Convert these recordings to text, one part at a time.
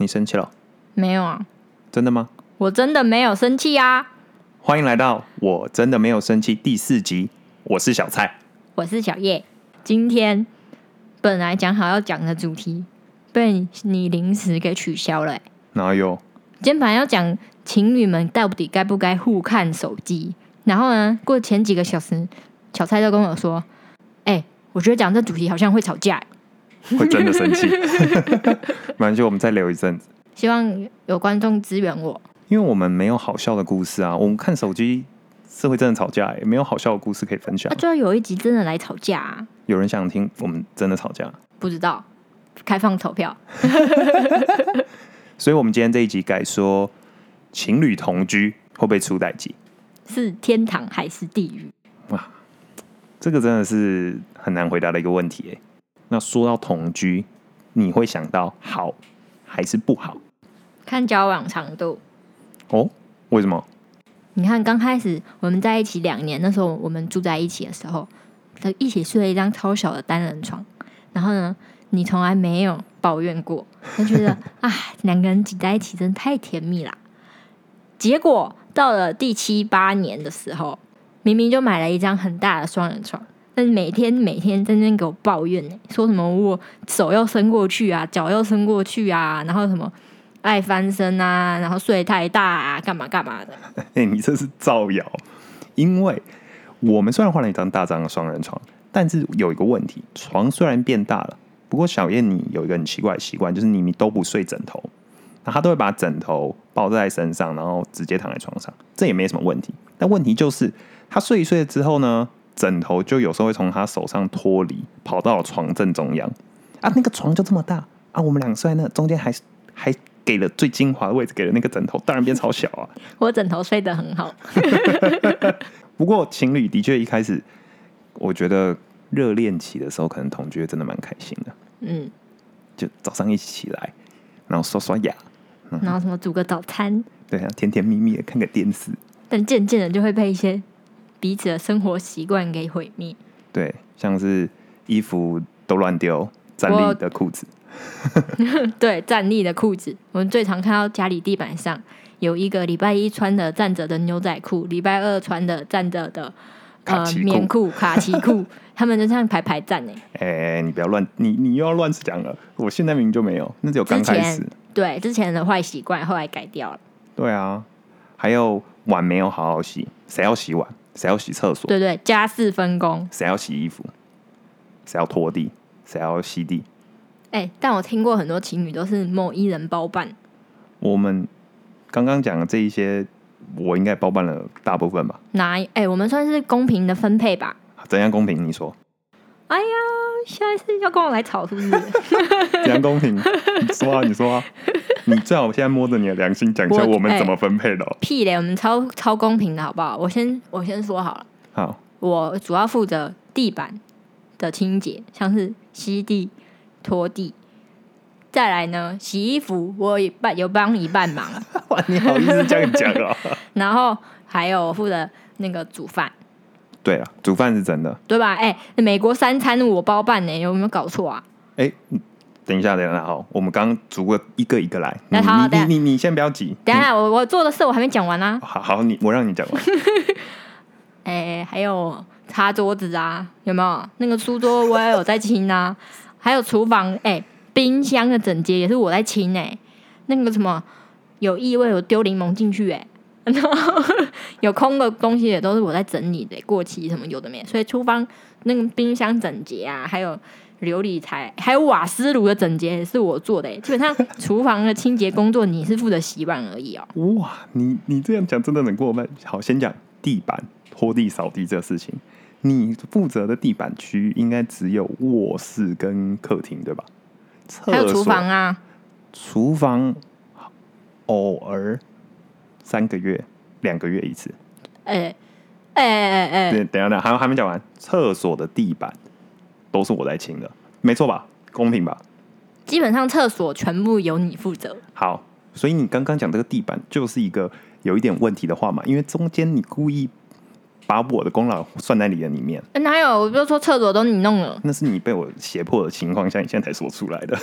你生气了？没有啊，真的吗？我真的没有生气啊。欢迎来到我真的没有生气第四集，我是小蔡。我是小叶。今天本来讲好要讲的主题，被你临时给取消了、欸。哪有？今天本来要讲情侣们到底该不该互看手机，然后呢，过前几个小时，小蔡就跟我说：“哎、我觉得讲这主题好像会吵架、欸，会真的生气？没关系，我们再留一阵子，希望有观众支援我。因为我们没有好笑的故事啊。我们看手机是会真的吵架、欸，没有好笑的故事可以分享那、。就要有一集真的来吵架、啊，有人想听我们真的吵架，不知道开放投票。所以我们今天这一集改说情侣同居会不会出代际？是天堂还是地狱？哇这个真的是很难回答的一个问题诶。那说到同居，你会想到好还是不好？看交往长度。哦，为什么？你看，刚开始我们在一起两年，那时候我们住在一起的时候，就一起睡了一张超小的单人床。然后呢，你从来没有抱怨过，就觉得啊，两个人挤在一起真的太甜蜜啦。结果到了第七八年的时候，明明就买了一张很大的双人床，但每天每天在那边给我抱怨呢、说什么我手要伸过去啊，脚要伸过去啊，然后什么爱翻身啊，然后睡太大啊，干嘛干嘛的。哎、你这是造谣！因为我们虽然换了一张大张的双人床，但是有一个问题，床虽然变大了，不过小燕你有一个很奇怪的习惯，就是你你都不睡枕头，那他都会把枕头抱在身上，然后直接躺在床上，这也没什么问题。但问题就是，他睡一睡之后呢，枕头就有时候会从他手上脱离，跑到床正中央。啊，那个床就这么大。啊，我们俩睡在那中间还还给了最精华的位置给了那个枕头，当然变超小啊。我枕头睡得很好，不过情侣的确一开始，我觉得热恋期的时候，可能同居真的蛮开心的。嗯，就早上一起起来，然后刷刷牙，然后什么煮个早餐，对啊，甜甜蜜蜜的看个电视，但渐渐的就会被一些彼此的生活习惯给毁灭。对，像是衣服都乱丢，站立的裤子，对，站立的裤子，我们最常看到家里地板上有一个礼拜一穿的站着的牛仔裤，礼拜二穿的站着的呃棉裤、卡其裤，他们就这样排排站呢。哎、你不要乱，你你又要乱讲了。我现在明明就没有，那只有刚之开始前。对之前的坏习惯，后来改掉了。对啊，还有碗没有好好洗，谁要洗碗？谁要洗厕所？对对，家事分工。谁要洗衣服？谁要拖地？谁要吸地？哎、但我听过很多情侣都是某一人包办，我们刚刚讲的这一些，我应该包办了大部分吧？哪哎、我们算是公平的分配吧。怎样公平？你说哎呀，下一次要跟我来吵是不是？怎样公平？你说啊，你说啊，你最好现在摸着你的良心讲一下我我们怎么分配的哦、屁嘞，我们超超公平的好不好？我先我先说好了，好，我主要负责地板的清洁，像是吸地、拖地。再来呢，洗衣服我一半有帮一半忙，哇，你好意思这样讲啊？然后还有负责那个煮饭，对啊，煮饭是真的。对吧？哎、美国三餐我包办呢，有没有搞错啊？哎、等一下，等一下，好，我们刚刚逐个一个一个来。你那好你你你你先不要急。等一下，我我做的事我还没讲完啊。好好，你我让你讲完。哎、还有擦桌子啊，有没有？那个书桌我也有在清啊，还有厨房，哎、冰箱的整洁也是我在清哎、那个什么有异味，我丢柠檬进去哎、然后有空的东西也都是我在整理的、过期什么有的没的，所以厨房那个冰箱整洁啊，还有琉璃台，还有瓦斯炉的整洁也是我做的、欸。基本上厨房的清洁工作你是负责洗碗而已哦、哇，你你这样讲真的很过分。好，先讲地板拖地扫地这个事情，你负责的地板区应该只有卧室跟客厅对吧？厕还有厨房啊，厨房偶尔三个月、两个月一次。哎哎哎哎，对，等等下，还还没讲完。厕所的地板都是我在清的，没错吧？公平吧？基本上厕所全部由你负责。好，所以你刚刚讲这个地板就是一个有一点问题的话嘛，因为中间你故意把我的功劳算在你的里面，欸哪有？我就说厕所都你弄了，那是你被我胁迫的情况下，你现在才说出来的。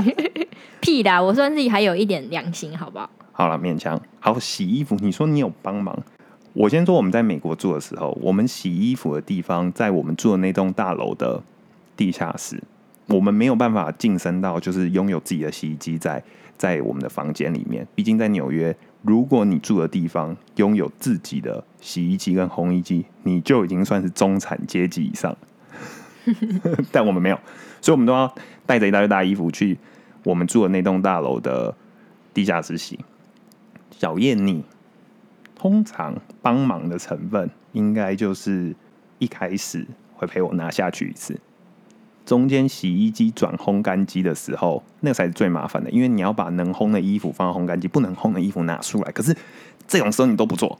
屁啦！我算自己还有一点良心，好不好？好了，勉强。好，洗衣服，你说你有帮忙。我先说，我们在美国住的时候，我们洗衣服的地方在我们住的那栋大楼的地下室，我们没有办法晋升到就是拥有自己的洗衣机在在我们的房间里面。毕竟在纽约，如果你住的地方拥有自己的洗衣机跟烘衣机，你就已经算是中产阶级以上。但我们没有，所以我们都要带着一大堆大衣服去我们住的那栋大楼的地下室洗。小燕，你通常帮忙的成分应该就是一开始会陪我拿下去一次，中间洗衣机转烘干机的时候，那个才是最麻烦的，因为你要把能烘的衣服放到烘干机，不能烘的衣服拿出来。可是这种时候你都不做，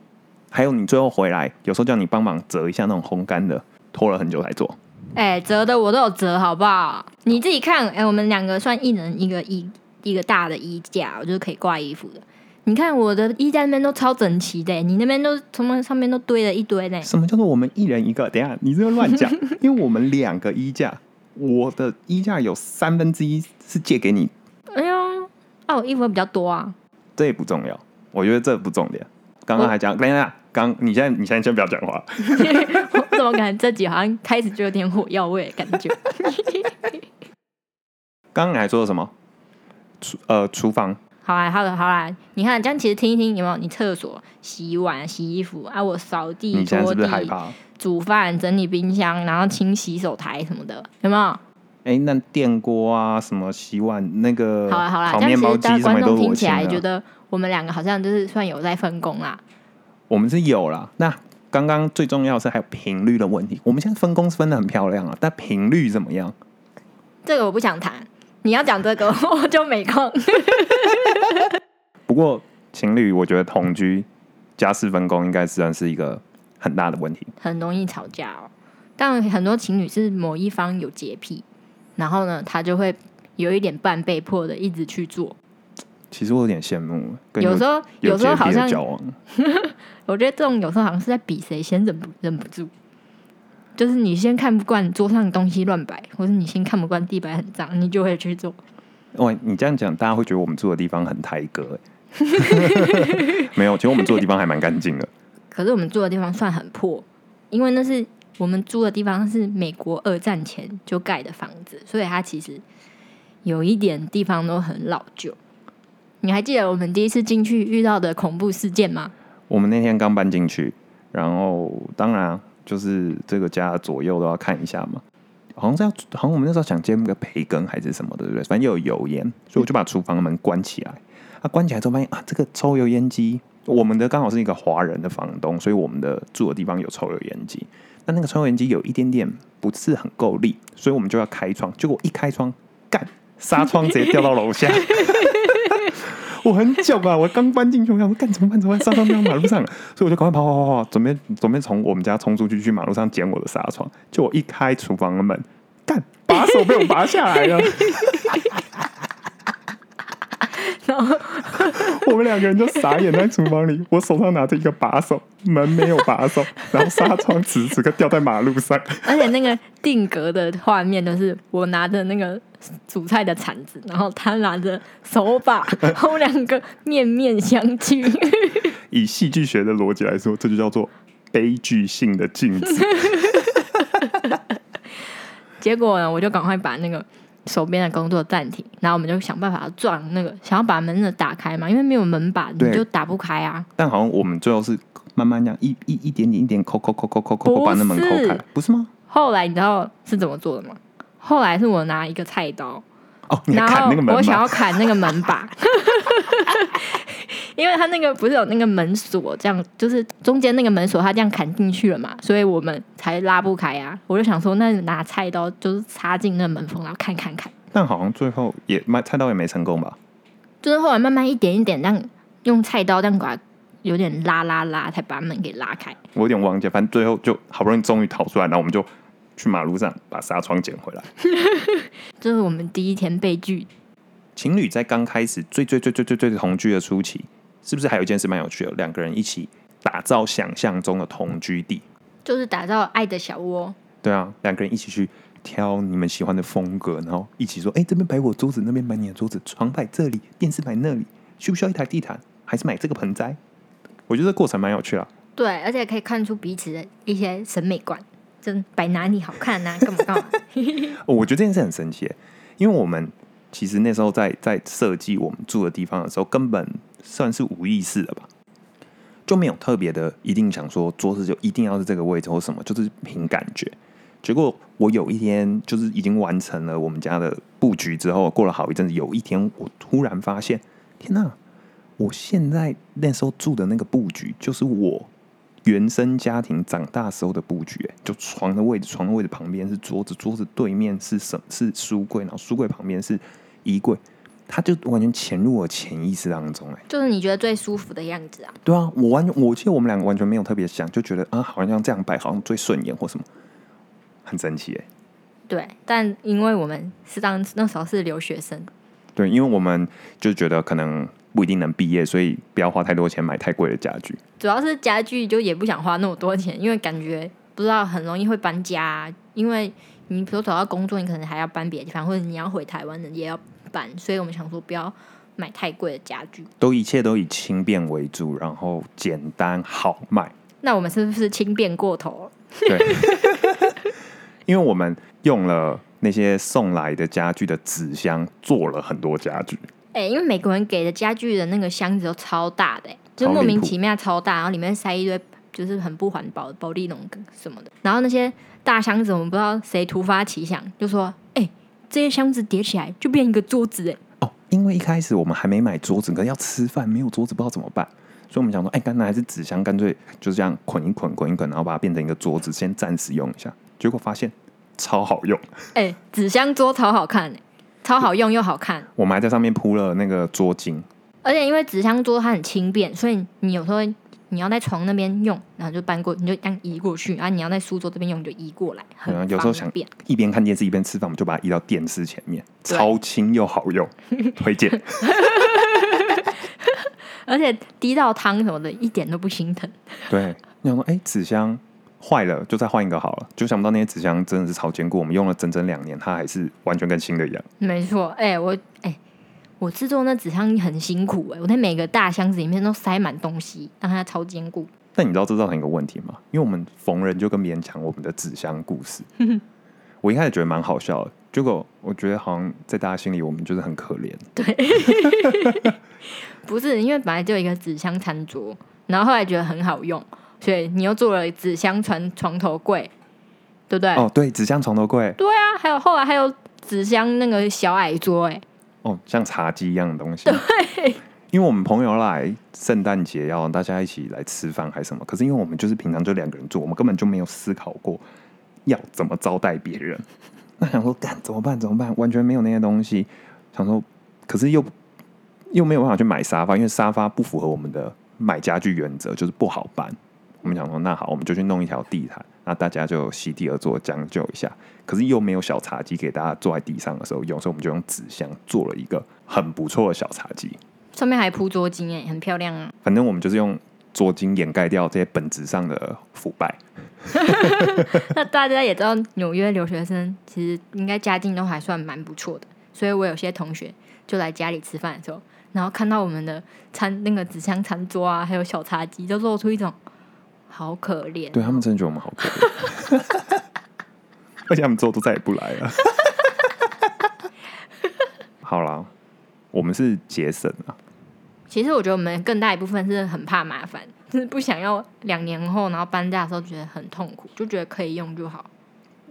还有你最后回来，有时候叫你帮忙折一下那种烘干的，拖了很久才做。哎、折的我都有折，好不好？你自己看，哎、我们两个算一人一个衣一个大的衣架，我就是可以挂衣服的。你看我的衣架那边都超整齐的，你那边都从上面都堆了一堆呢。什么叫做我们一人一个？等一下，你这个乱讲，因为我们两个衣架，我的衣架有三分之一是借给你，哎呦，啊，我衣服会比较多啊。这也不重要，我觉得这不重点。刚刚还讲，等一下，刚你现在你现在先不要讲话，我怎么感觉这集好像开始就有点火药味的感觉？刚刚你还说了什么？厨呃厨房好啦，好了，好啦，你看这样其实听一听有没有？你厕所洗碗、洗衣服啊，我扫地、你现在拖地、是不是害怕？煮饭、整理冰箱，然后清洗手台什么的，有没有？哎、那电锅啊，什么洗碗那个好了好了，烤这样其实大家观众也都是我清听起来觉的。得我们两个好像就是算有在分工啦。我们是有啦。那刚刚最重要的是还有频率的问题。我们现在分工是分的很漂亮啊，但频率怎么样？这个我不想谈，你要讲这个 我就没空。不过情侣，我觉得同居家事分工应该算是一个很大的问题。很容易吵架哦。但很多情侣是某一方有洁癖，然后呢，他就会有一点半被迫的一直去做。其实我有点羡慕，跟有时候有有时候好像。我觉得这种有时候好像是在比谁先忍不忍不住。就是你先看不惯桌上的东西乱摆，或是你先看不惯地板很脏，你就会去做。喂，你这样讲，大家会觉得我们住的地方很台格、欸。没有，其实我们住的地方还蛮干净的。可是我们住的地方算很破，因为那是我们住的地方是美国二战前就盖的房子，所以它其实有一点地方都很老旧。你还记得我们第一次进去遇到的恐怖事件吗？我们那天刚搬进去，然后当然啊就是这个家左右都要看一下嘛。好像是要，好像我们那时候想接那个培根还是什么的，对不对？反正又有油烟，所以我就把厨房门关起来。啊，关起来之后发现啊，这个抽油烟机，我们的刚好是一个华人的房东，所以我们的住的地方有抽油烟机。但那个抽油烟机有一点点不是很够力，所以我们就要开窗。结果一开窗，干纱窗直接掉到楼下。我很久吧！我刚搬进去，我想说干怎么办？怎么办？纱窗掉马路上，所以我就赶快跑跑跑跑，准备准备从我们家冲出去去马路上捡我的纱窗。就我一开厨房的门，干把手被我拔下来了。然后我们两个人就傻眼在厨房里，我手上拿着一个把手，门没有把手，然后纱窗此时此刻掉在马路上。而且那个定格的画面都是我拿着那个煮菜的铲子，然后他拿着手把，然后我两个面面相觑。以戏剧学的逻辑来说，这就叫做悲剧性的镜子。结果呢，我就赶快把那个手边的工作暂停，然后我们就想办法撞那个，想要把门的打开嘛，因为没有门把，你对就打不开啊。但好像我们最后是慢慢这样一一一点点一点抠抠抠抠抠抠把那门抠是开，不是吗？后来你知道是怎么做的吗？后来是我拿一个菜刀，哦，你还然后砍那个门我想要？砍那个门把，因为他那个不是有那个门锁，这样就是中间那个门锁，他这样砍进去了嘛，所以我们才拉不开啊。我就想说，那拿菜刀就是插进那门缝，然后砍砍砍，但好像最后也卖菜刀也没成功吧？就是后来慢慢一点一点这样用菜刀这样把它有点拉拉拉，才把门给拉开。我有点忘记，反正最后就好不容易终于逃出来，然后我们就去马路上把纱窗捡回来。这是我们第一天被拒，情侣在刚开始最最最最最最同居的初期，是不是还有一件事蛮有趣的？两个人一起打造想象中的同居地。就是打造爱的小窝。对啊，两个人一起去挑你们喜欢的风格，然后一起说：“哎、这边摆我桌子，那边摆你的桌子，床摆这里，电视摆那里，需不需要一台地毯？还是买这个盆栽？”我觉得这过程蛮有趣的。对，而且可以看出彼此的一些审美观，真摆哪里好看呐、干嘛干嘛。哦 我觉得这件事很神奇，因为我们其实那时候在在设计我们住的地方的时候，根本算是无意识的吧，就没有特别的一定想说桌子就一定要是这个位置或什么，就是凭感觉。结果我有一天就是已经完成了我们家的布局之后，过了好一阵子，有一天我突然发现，天哪！我现在那时候住的那个布局，就是我原生家庭长大时候的布局，哎就床的位置，床的位置旁边是桌子，桌子对面是什是书柜，然后书柜旁边是衣柜，他就完全潜入我潜意识当中，哎，就是你觉得最舒服的样子啊。对啊，我完全，我记得我们两个完全没有特别想，就觉得啊，好像这样摆好像最顺眼或什么，很神奇哎。对，但因为我们是当那时候是留学生，对，因为我们就觉得可能不一定能毕业，所以不要花太多钱买太贵的家具。主要是家具就也不想花那么多钱，因为感觉不知道很容易会搬家啊、因为你比如找到工作，你可能还要搬别的地方，或者你要回台湾的也要搬，所以我们想说不要买太贵的家具。都一切都以轻便为主，然后简单好卖。那我们是不是轻便过头了？对，因为我们用了那些送来的家具的纸箱，做了很多家具。哎、因为美国人给的家具的那个箱子都超大的、欸，就莫名其妙超大，然后里面塞一堆就是很不环保的保利龙什么的。然后那些大箱子，我们不知道谁突发奇想，就说：“哎、这些箱子叠起来就变一个桌子、哎，哦，因为一开始我们还没买桌子，可能要吃饭，没有桌子不知道怎么办，所以我们想说，哎，干脆还是纸箱，干脆就是这样捆一捆，捆一捆，然后把它变成一个桌子，先暂时用一下。结果发现超好用，哎、纸箱桌超好看、哎，超好用又好看。我们还在上面铺了那个桌巾。而且因为纸箱桌它很轻便，所以你有时候你要在床那边用，然后就搬过，你就这样移过去；啊，你要在书桌这边用，你就移过来，很嗯有时候想方便。一边看电视一边吃饭，我们就把它移到电视前面，超轻又好用，推荐。而且滴到汤什么的，一点都不心疼。对，你想说，哎，纸箱坏了，就再换一个好了。就想不到那些纸箱真的是超坚固，我们用了整整两年，它还是完全跟新的一样。没错，哎、我哎、我制作那纸箱很辛苦哎、我在每个大箱子里面都塞满东西，让它超坚固。但你知道这造成一个问题吗？因为我们逢人就跟别人讲我们的纸箱故事。我一开始觉得蛮好笑的，结果我觉得好像在大家心里我们就是很可怜。对 不是因为本来就有一个纸箱餐桌，然后后来觉得很好用，所以你又做了纸箱床床头柜，对不对？哦，对，纸箱床头柜，对啊，还有后来还有纸箱那个小矮桌、哎，哦，像茶几一样的东西。对，因为我们朋友来圣诞节要大家一起来吃饭还是什么，可是因为我们就是平常就两个人住，我们根本就没有思考过要怎么招待别人。那想说干怎么办？怎么办？完全没有那些东西。想说，可是又又没有办法去买沙发，因为沙发不符合我们的买家具原则，就是不好搬。我们想说，那好，我们就去弄一条地毯，那大家就席地而坐，将就一下。可是又没有小茶几给大家坐在地上的时候用，所以我们就用纸箱做了一个很不错的小茶几。上面还铺桌巾哎，很漂亮啊。反正我们就是用桌巾掩盖掉这些本质上的腐败。那大家也知道，纽约留学生其实应该家境都还算蛮不错的，所以我有些同学就来家里吃饭的时候，然后看到我们的餐那个纸箱餐桌啊，还有小茶几，就露出一种好可怜。对他们真的觉得我们好可怜，而且他们之后都再也不来了。好啦，我们是节省啊，其实我觉得我们更大一部分是很怕麻烦，就是不想要两年后然后搬家的时候觉得很痛苦，就觉得可以用就好。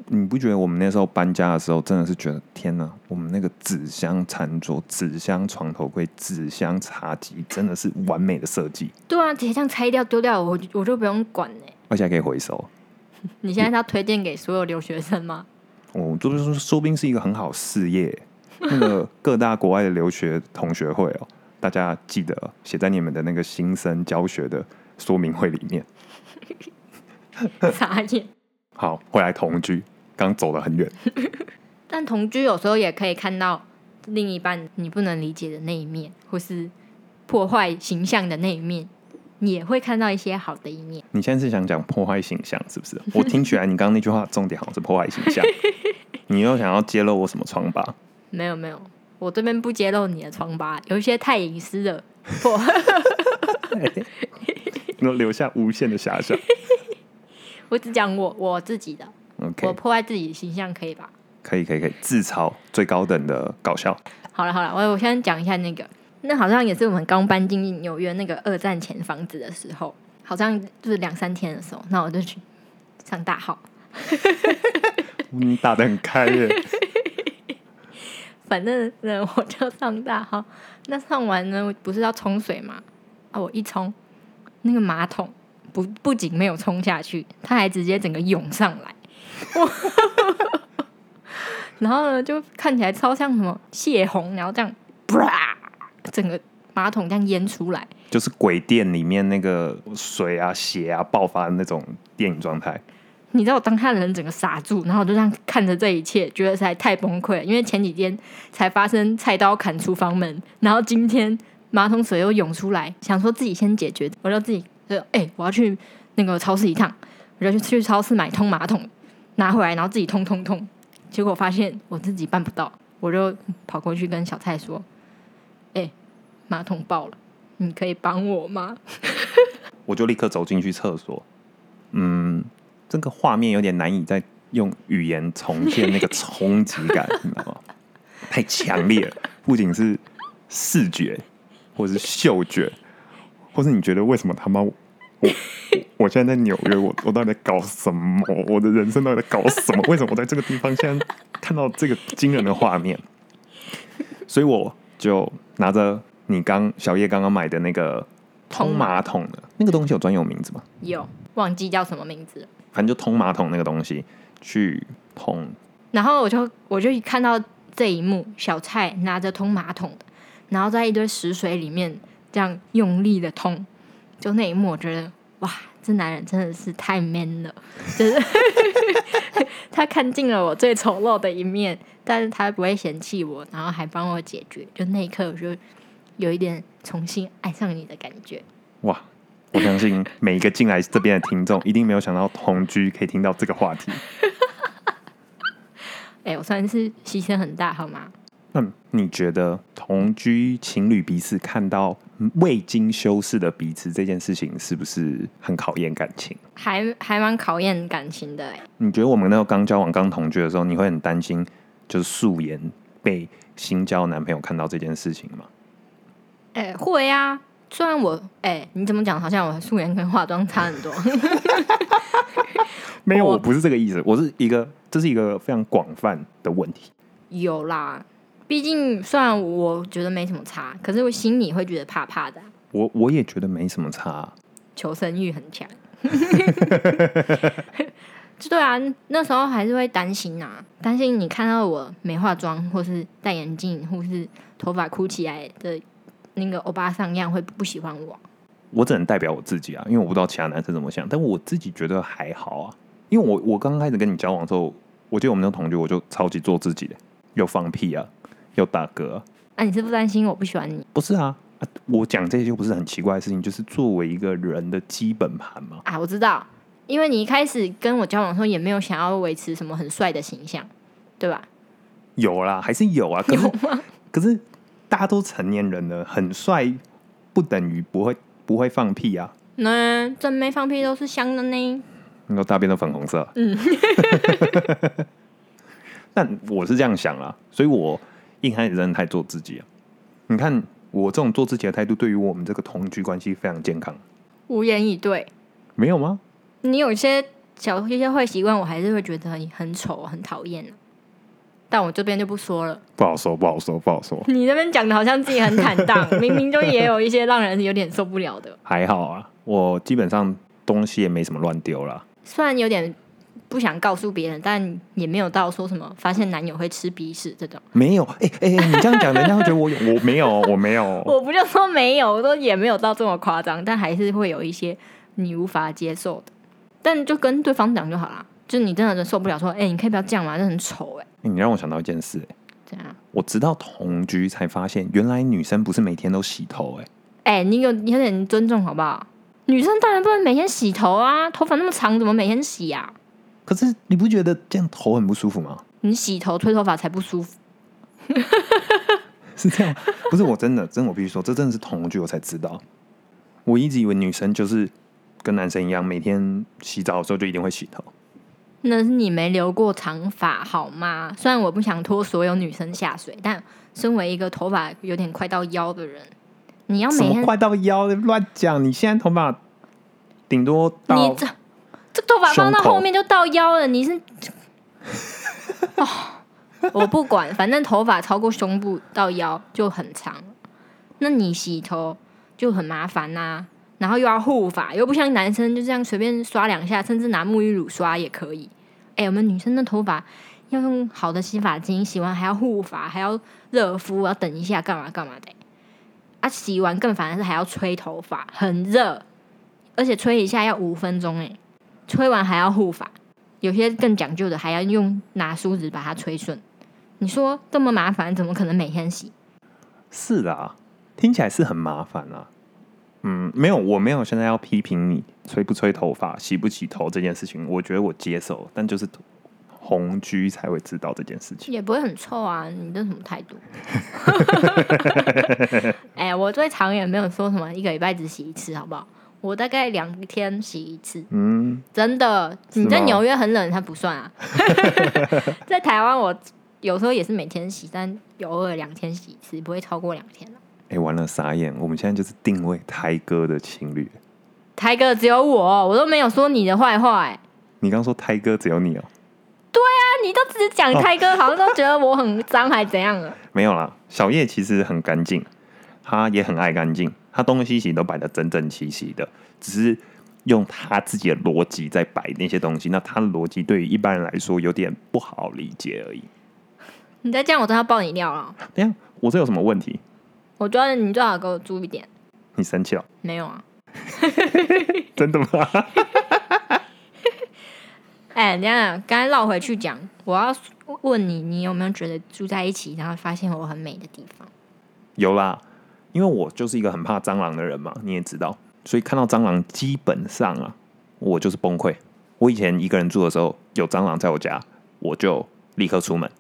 你不觉得我们那时候搬家的时候，真的是觉得天哪，我们那个纸箱餐桌、纸箱床头柜、纸箱茶几，真的是完美的设计，对啊，直接这样拆掉丢掉，我我就不用管哎、而且还可以回收。你现在是要推荐给所有留学生吗？哦，这就是说不定是一个很好事业。那个各大国外的留学同学会哦，大家记得写在你们的那个新生教学的说明会里面。傻眼。好，回来同居，刚走得很远。但同居有时候也可以看到另一半你不能理解的那一面，或是破坏形象的那一面。你也会看到一些好的一面。你现在是想讲破坏形象是不是？我听起来你刚刚那句话重点好像是破坏形象，你又想要揭露我什么疮疤？没有没有，我这边不揭露你的疮疤，有一些太隐私的破。那留下无限的遐想。我只讲我我自己的，OK，我破坏自己的形象可以吧？可以可以可以，自嘲最高等的搞笑。好了好了，我我先讲一下那个，那好像也是我们刚搬进纽约那个二战前房子的时候，好像就是两三天的时候，那我就去上大号，你，打的很开耶。反正呢我就上大号，那上完呢不是要冲水嘛？啊，我一冲，那个马桶不不仅没有冲下去，它还直接整个涌上来，然后呢就看起来超像什么泄洪，然后这样，啪，整个马桶这样淹出来。就是鬼店里面那个水啊、血啊爆发的那种电影状态。你知道我当下人整个傻住，然后我就这样看着这一切，觉得实在太崩溃了。因为前几天才发生菜刀砍厨房门，然后今天马桶水又涌出来，想说自己先解决，我就自己就哎、我要去那个超市一趟，我就去去超市买通马桶，拿回来，然后自己通通通。结果发现我自己办不到，我就跑过去跟小蔡说：“哎、马桶爆了，你可以帮我吗？” 我就立刻走进去厕所。嗯，这个画面有点难以再用语言重现那个冲击感，你知道吗？太强烈了，不仅是视觉，或是嗅觉，或是你觉得为什么他妈我 我我现在在纽约，我我到底在搞什么？我的人生到底在搞什么？为什么我在这个地方现在看到这个惊人的画面？所以我就拿着你刚小叶刚刚买的那个通马桶的那个东西有专有名字吗？有忘记叫什么名字了。反正就通马桶那个东西去通，然后我就我就看到这一幕，小蔡拿着通马桶的，然后在一堆屎水里面这样用力的通，就那一幕，我觉得哇，这男人真的是太 man 了，就是 他看尽了我最丑陋的一面，但是他不会嫌弃我，然后还帮我解决，就那一刻我就有一点重新爱上你的感觉。哇！我相信每一个进来这边的听众一定没有想到同居可以听到这个话题。哎、我算是牺牲很大，好吗？那你觉得同居情侣彼此看到未经修饰的彼此这件事情，是不是很考验感情？还还蛮考验感情的哎、你觉得我们那个刚交往、刚同居的时候，你会很担心，就是素颜被新交男朋友看到这件事情吗？哎、会啊。虽然我哎、你怎么讲？好像我素颜跟化妆差很多。没有，我我不是这个意思，我是一个，这是一个非常广泛的问题。有啦，毕竟虽然我觉得没什么差，可是我心里会觉得怕怕的啊、我我也觉得没什么差啊、求生欲很强。就对啊，那时候还是会担心啊，担心你看到我没化妆，或是戴眼镜，或是头发箍起来的那个欧巴桑样，会不喜欢我。我只能代表我自己啊，因为我不知道其他男生怎么想，但我自己觉得还好啊。因为我我刚开始跟你交往的时候，我记得我们那个同居，我就超级做自己的，又放屁啊，又打嗝啊、那、你是不担心我不喜欢你？不是啊啊！我讲这些就不是很奇怪的事情，就是作为一个人的基本盘嘛。啊，我知道，因为你一开始跟我交往的时候也没有想要维持什么很帅的形象，对吧？有啦，还是有啊。可是 可是大家都成年人了，很帅不等于不会不会放屁啊。那真没放屁都是香的呢。你说大便都粉红色，嗯，但我是这样想啦，所以我一开始真的太做自己啊。你看我这种做自己的态度，对于我们这个同居关系非常健康，无言以对。没有吗？你有些小一些坏习惯，我还是会觉得很很丑、很讨厌、啊、但我这边就不说了。不好说，不好说，不好说。你那边讲的好像自己很坦荡，明明就也有一些让人有点受不了的。还好啊，我基本上东西也没什么乱丢啦。虽然有点不想告诉别人，但也没有到说什么发现男友会吃鼻屎这种。没有，哎、哎、你这样讲，人家会觉得我有，我没有，我没有。我不就说没有，我说也没有到这么夸张，但还是会有一些你无法接受的。但就跟对方讲就好啦，就你真的受不了，说，哎、你可以不要这样嘛？这很丑哎、你让我想到一件事、哎这样。我直到同居才发现，原来女生不是每天都洗头、哎，哎、你有你有点尊重好不好？女生当然不能每天洗头啊，头发那么长，怎么每天洗呀、可是你不觉得这样头很不舒服吗？你洗头吹头发才不舒服。是这样，不是我真的，真的我必须说，这真的是同居我才知道。我一直以为女生就是跟男生一样，每天洗澡的时候就一定会洗头。那是你没留过长发好吗？虽然我不想拖所有女生下水，但身为一个头发有点快到腰的人，你要每天快到腰的乱讲？你现在头发顶多你到这这头发放到后面就到腰了，你是 哦，我不管，反正头发超过胸部到腰就很长，那你洗头就很麻烦呐、然后又要护发，又不像男生就这样随便刷两下，甚至拿沐浴乳刷也可以。哎、我们女生的头发要用好的洗发精，洗完还要护发，还要热敷，要等一下干嘛干嘛的、啊，洗完更烦的是还要吹头发，很热，而且吹一下要五分钟哎、吹完还要护发，有些更讲究的还要用拿梳子把它吹顺。你说这么麻烦，怎么可能每天洗？是啦，听起来是很麻烦啊。嗯，没有，我没有现在要批评你吹不吹头发、洗不洗头这件事情，我觉得我接受，但就是红居才会知道这件事情。也不会很臭啊，你这什么态度？哎、我最长也没有说什么一个礼拜只洗一次，好不好？我大概两天洗一次，嗯，真的。你在纽约很冷，它不算啊。在台湾，我有时候也是每天洗，但偶尔两天洗一次，不会超过两天啊哎、完了，傻眼！我们现在就是定位台哥的情侣。台哥只有我，我都没有说你的坏话、哎。你刚说台哥只有你哦、对啊你都只讲台哥，好像都觉得我很脏还怎样了？没有啦，小叶其实很干净，他也很爱干净，他东西西都摆的整整齐齐的，只是用他自己的逻辑在摆那些东西。那他的逻辑对于一般人来说有点不好理解而已。你再这样，我都要爆你料了。等一下，我这有什么问题？我觉得你最好给我注意点。你生气了？没有啊？真的吗？哎、等一下，刚才绕回去讲，我要问你，你有没有觉得住在一起，然后发现我很美的地方？有啦，因为我就是一个很怕蟑螂的人嘛，你也知道，所以看到蟑螂基本上啊，我就是崩溃。我以前一个人住的时候，有蟑螂在我家，我就立刻出门，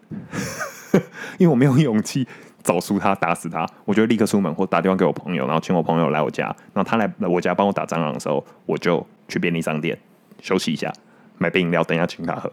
因为我没有勇气找出它、打死它，我就立刻出门或打电话给我朋友，然后请我朋友来我家，然后他来我家帮我打蟑螂的时候，我就去便利商店休息一下，买杯饮料，等一下请他喝。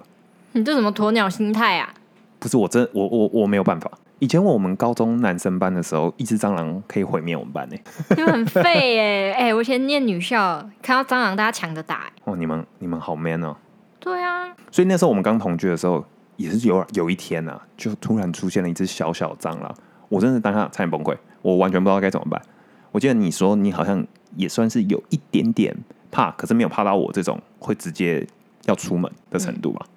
你这什么鸵鸟心态啊？不是我真我我我没有办法。以前我们高中男生班的时候，一只蟑螂可以毁灭我们班呢、你们很废耶！哎、我以前念女校，看到蟑螂大家抢着打、哎哦，你们你们好 man 哦！对啊，所以那时候我们刚同居的时候，也是有有一天啊，就突然出现了一只小小蟑螂，我真的当下差点崩溃，我完全不知道该怎么办。我记得你说你好像也算是有一点点怕，可是没有怕到我这种会直接要出门的程度吧。嗯，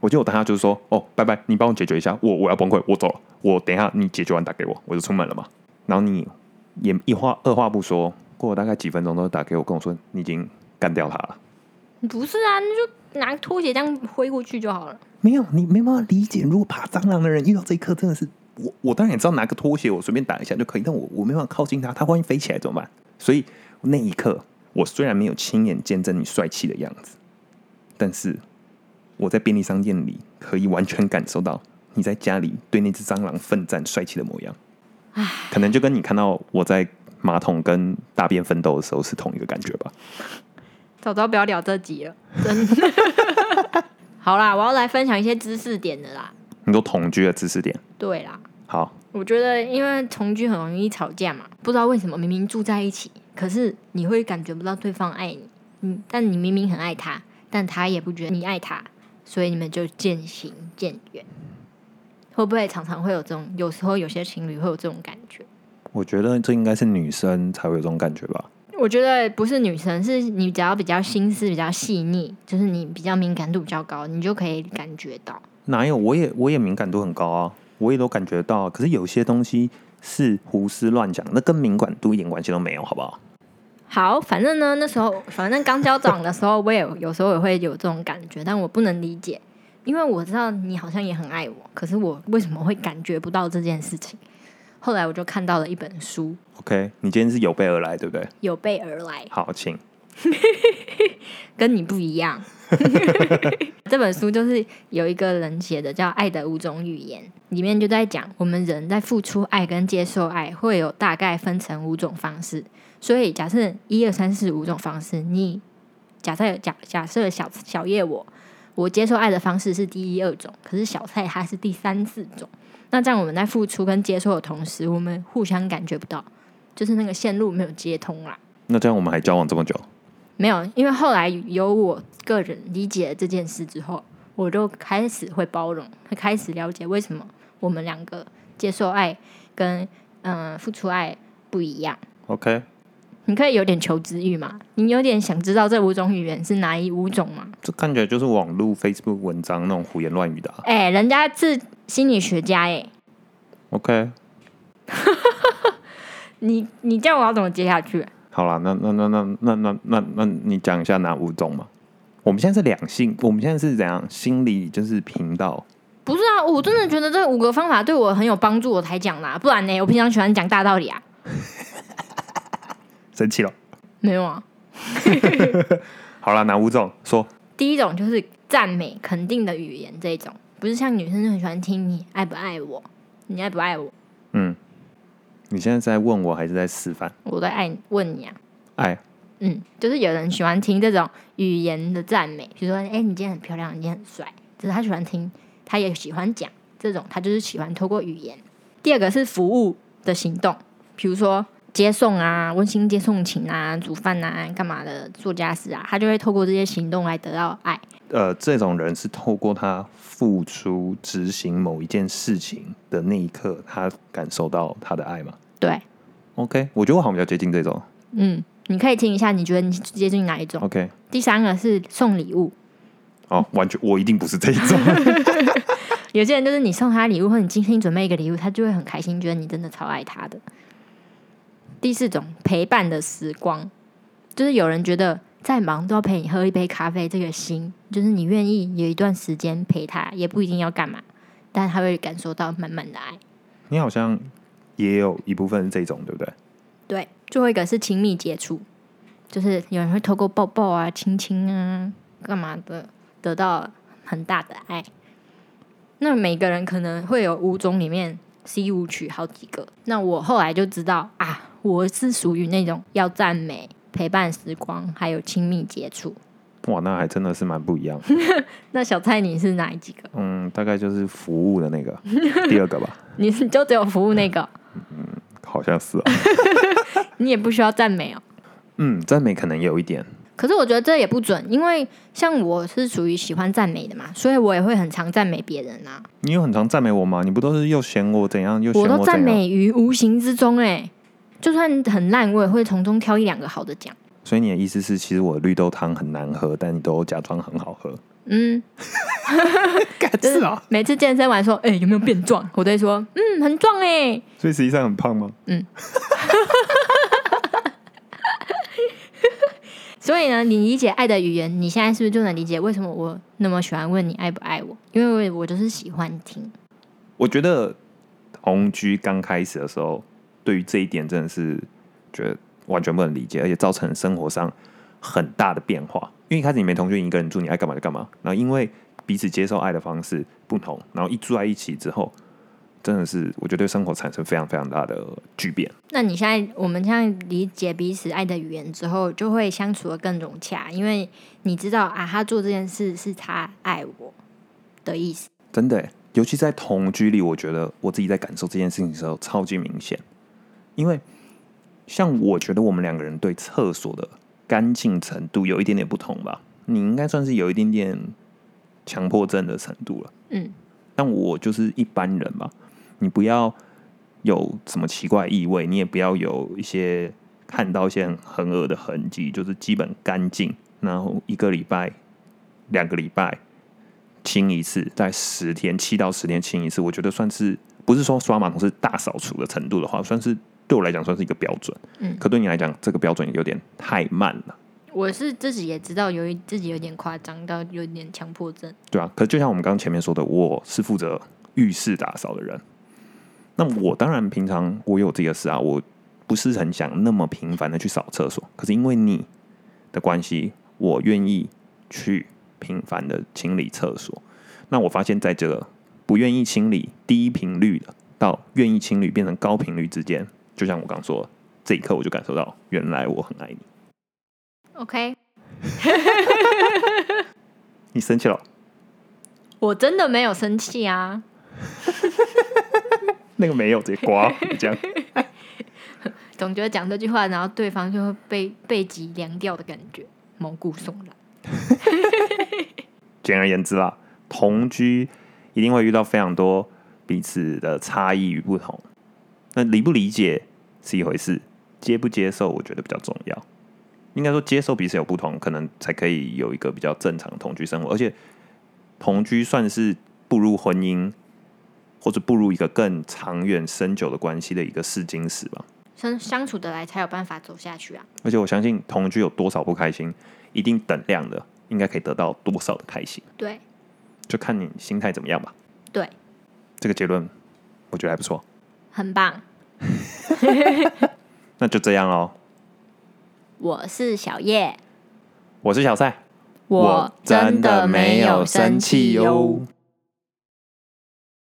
我记得我当下就是说，哦，拜拜，你帮我解决一下，我我要崩溃，我走了，我等一下你解决完打给我，我就出门了嘛。然后你也一话二话不说，过了大概几分钟都打给我，跟我说你已经干掉他了。不是啊，那就拿拖鞋这样挥过去就好了。没有，你没办法理解。如果爬蟑螂的人遇到这一刻，真的是我，我当然也知道拿个拖鞋我随便打一下就可以，但我我没办法靠近它，它万一飞起来怎么办？所以那一刻，我虽然没有亲眼见证你帅气的样子，但是我在便利商店里可以完全感受到你在家里对那只蟑螂奋战帅气的模样。可能就跟你看到我在马桶跟大便奋斗的时候是同一个感觉吧。早知道不要聊这集了，真的。好啦，我要来分享一些知识点的啦。你都同居的知识点，对啦，好，我觉得因为同居很容易吵架嘛，不知道为什么明明住在一起，可是你会感觉不到对方爱你，嗯，但你明明很爱他，但他也不觉得你爱他，所以你们就渐行渐远。会不会常常会有这种？有时候有些情侣会有这种感觉。我觉得这应该是女生才会有这种感觉吧。我觉得不是女生，是你只要比较心思比较细腻，就是你比较敏感度比较高，你就可以感觉到。哪有？我也我也敏感度很高啊，我也都感觉到啊。可是有些东西是胡思乱想，那跟敏感度一点关系都没有，好不好？好，反正呢，那时候反正刚交往的时候，我也有时候也会有这种感觉，但我不能理解，因为我知道你好像也很爱我，可是我为什么会感觉不到这件事情？后来我就看到了一本书，OK，你今天是有备而来，对不对？有备而来。好，请 跟你不一样。这本书就是有一个人写的，叫《爱的五种语言》，里面就在讲我们人在付出爱跟接受爱会有大概分成五种方式。所以假设一二三四五种方式，你假设假假设小小叶我我接受爱的方式是第一二种，可是小蔡他是第三四种。那这样我们在付出跟接受的同时，我们互相感觉不到，就是那个线路没有接通啦。那这样我们还交往这么久？没有，因为后来有我个人理解了这件事之后，我就开始会包容，会开始了解为什么我们两个接受爱跟嗯、呃付出爱不一样。OK，你可以有点求知欲嘛？你有点想知道这五种语言是哪一五种吗？这看起来就是网络 Facebook 文章那种胡言乱语的、啊。哎、人家是心理学家哎、OK，你你这样我要怎么接下去？好啦，那那那那那那那那你讲一下哪五种嘛？我们现在是两性，我们现在是怎样心理就是频道？不是啊，我真的觉得这五个方法对我很有帮助，我才讲啦。不然呢，我平常喜欢讲大道理啊。生气了。没有啊，好了，哪五种？说第一种就是赞美、肯定的语言，这种不是像女生就很喜欢听你爱不爱我，你爱不爱我，嗯，你现在是在问我还是在示范？我在爱问你啊。爱嗯，就是有人喜欢听这种语言的赞美，比如说，哎、你今天很漂亮，你今天很帅，就是他喜欢听，他也喜欢讲这种，他就是喜欢透过语言。第二个是服务的行动，比如说接送啊、温馨接送情啊、煮饭啊、干嘛的、做家事啊，他就会透过这些行动来得到爱。呃，这种人是透过他付出执行某一件事情的那一刻，他感受到他的爱吗对，？OK，我觉得我好像比较接近这种。嗯，你可以听一下，你觉得你接近哪一种？OK，第三个是送礼物，哦，完全我一定不是这一种。有些人就是你送他礼物，或者你精心准备一个礼物，他就会很开心，觉得你真的超爱他的。第四种陪伴的时光，就是有人觉得再忙都要陪你喝一杯咖啡，这个心就是你愿意有一段时间陪他，也不一定要干嘛，但是他会感受到满满的爱。你好像也有一部分是这种，对不对？对，最后一个是亲密接触，就是有人会透过抱抱啊、亲亲啊、干嘛的，得到很大的爱。那每个人可能会有五种里面 C 五取好几个。那我后来就知道啊，我是属于那种要赞美、陪伴时光，还有亲密接触。哇，那还真的是蛮不一样。那小蔡你是哪几个？嗯，大概就是服务的那个第二个吧，你是就只有服务那个，嗯好像是、啊。你也不需要赞美哦。嗯，赞美可能有一点。可是我觉得这也不准，因为像我是属于喜欢赞美的嘛，所以我也会很常赞美别人啊。你有很常赞美我吗？你不都是又嫌我怎样，又嫌我都赞？美于无形之中、哎，就算很烂，我也会从中挑一两个好的讲。所以你的意思是，其实我的绿豆汤很难喝，但你都假装很好喝。嗯，是每次健身完说，哎、有没有变壮？我都会说，嗯，很壮哎、所以实际上很胖吗？嗯 所以呢，你理解爱的语言，你现在是不是就能理解为什么我那么喜欢问你爱不爱我？因为我就是喜欢听。我觉得同居刚开始的时候，对于这一点真的是觉得完全不能理解，而且造成生活上很大的变化。因为一开始你没同居，你一个人住，你爱干嘛就干嘛。然后因为彼此接受爱的方式不同，然后一住在一起之后，真的是我觉得对生活产生非常非常大的巨变。那你现在我们现在理解彼此爱的语言之后，就会相处的更融洽，因为你知道啊，他做这件事是他爱我的意思。真的，尤其在同居里，我觉得我自己在感受这件事情的时候超级明显。因为像我觉得我们两个人对厕所的干净程度有一点点不同吧，你应该算是有一点点强迫症的程度了。嗯，但我就是一般人嘛，你不要有什么奇怪异味，你也不要有一些看到一些很很恶的痕迹，就是基本干净。然后一个礼拜、两个礼拜清一次，在十天七到十天清一次，我觉得算是不是说刷马桶是大扫除的程度的话，算是对我来讲算是一个标准。嗯可对你来讲，这个标准有点太慢了。我是自己也知道由于自己有点夸张到有点强迫症。对啊，可就像我们刚刚前面说的，我是负责浴室打扫的人。那我当然平常我有自己的事啊，我不是很想那么频繁的去扫厕所。可是因为你，的关系，我愿意去频繁的清理厕所。那我发现在这个不愿意清理低频率的，到愿意清理变成高频率之间，就像我刚说的，这一刻我就感受到，原来我很爱你。OK，你生气了？我真的没有生气啊，那个没有直接刮，这样 总觉得讲这句话，然后对方就会被背脊凉掉的感觉，毛骨悚然。简而言之啦，同居一定会遇到非常多彼此的差异与不同。那理不理解是一回事，接不接受我觉得比较重要。应该说接受彼此有不同，可能才可以有一个比较正常的同居生活。而且同居算是步入婚姻或者步入一个更长远深久的关系的一个试金石吧。相相处得来才有办法走下去啊。而且我相信同居有多少不开心，一定等量的应该可以得到多少的开心，对就看你心态怎么样吧。对，这个结论我觉得还不错，很棒。那就这样喽。我是小叶，我是小蔡，我真的没有生气哟。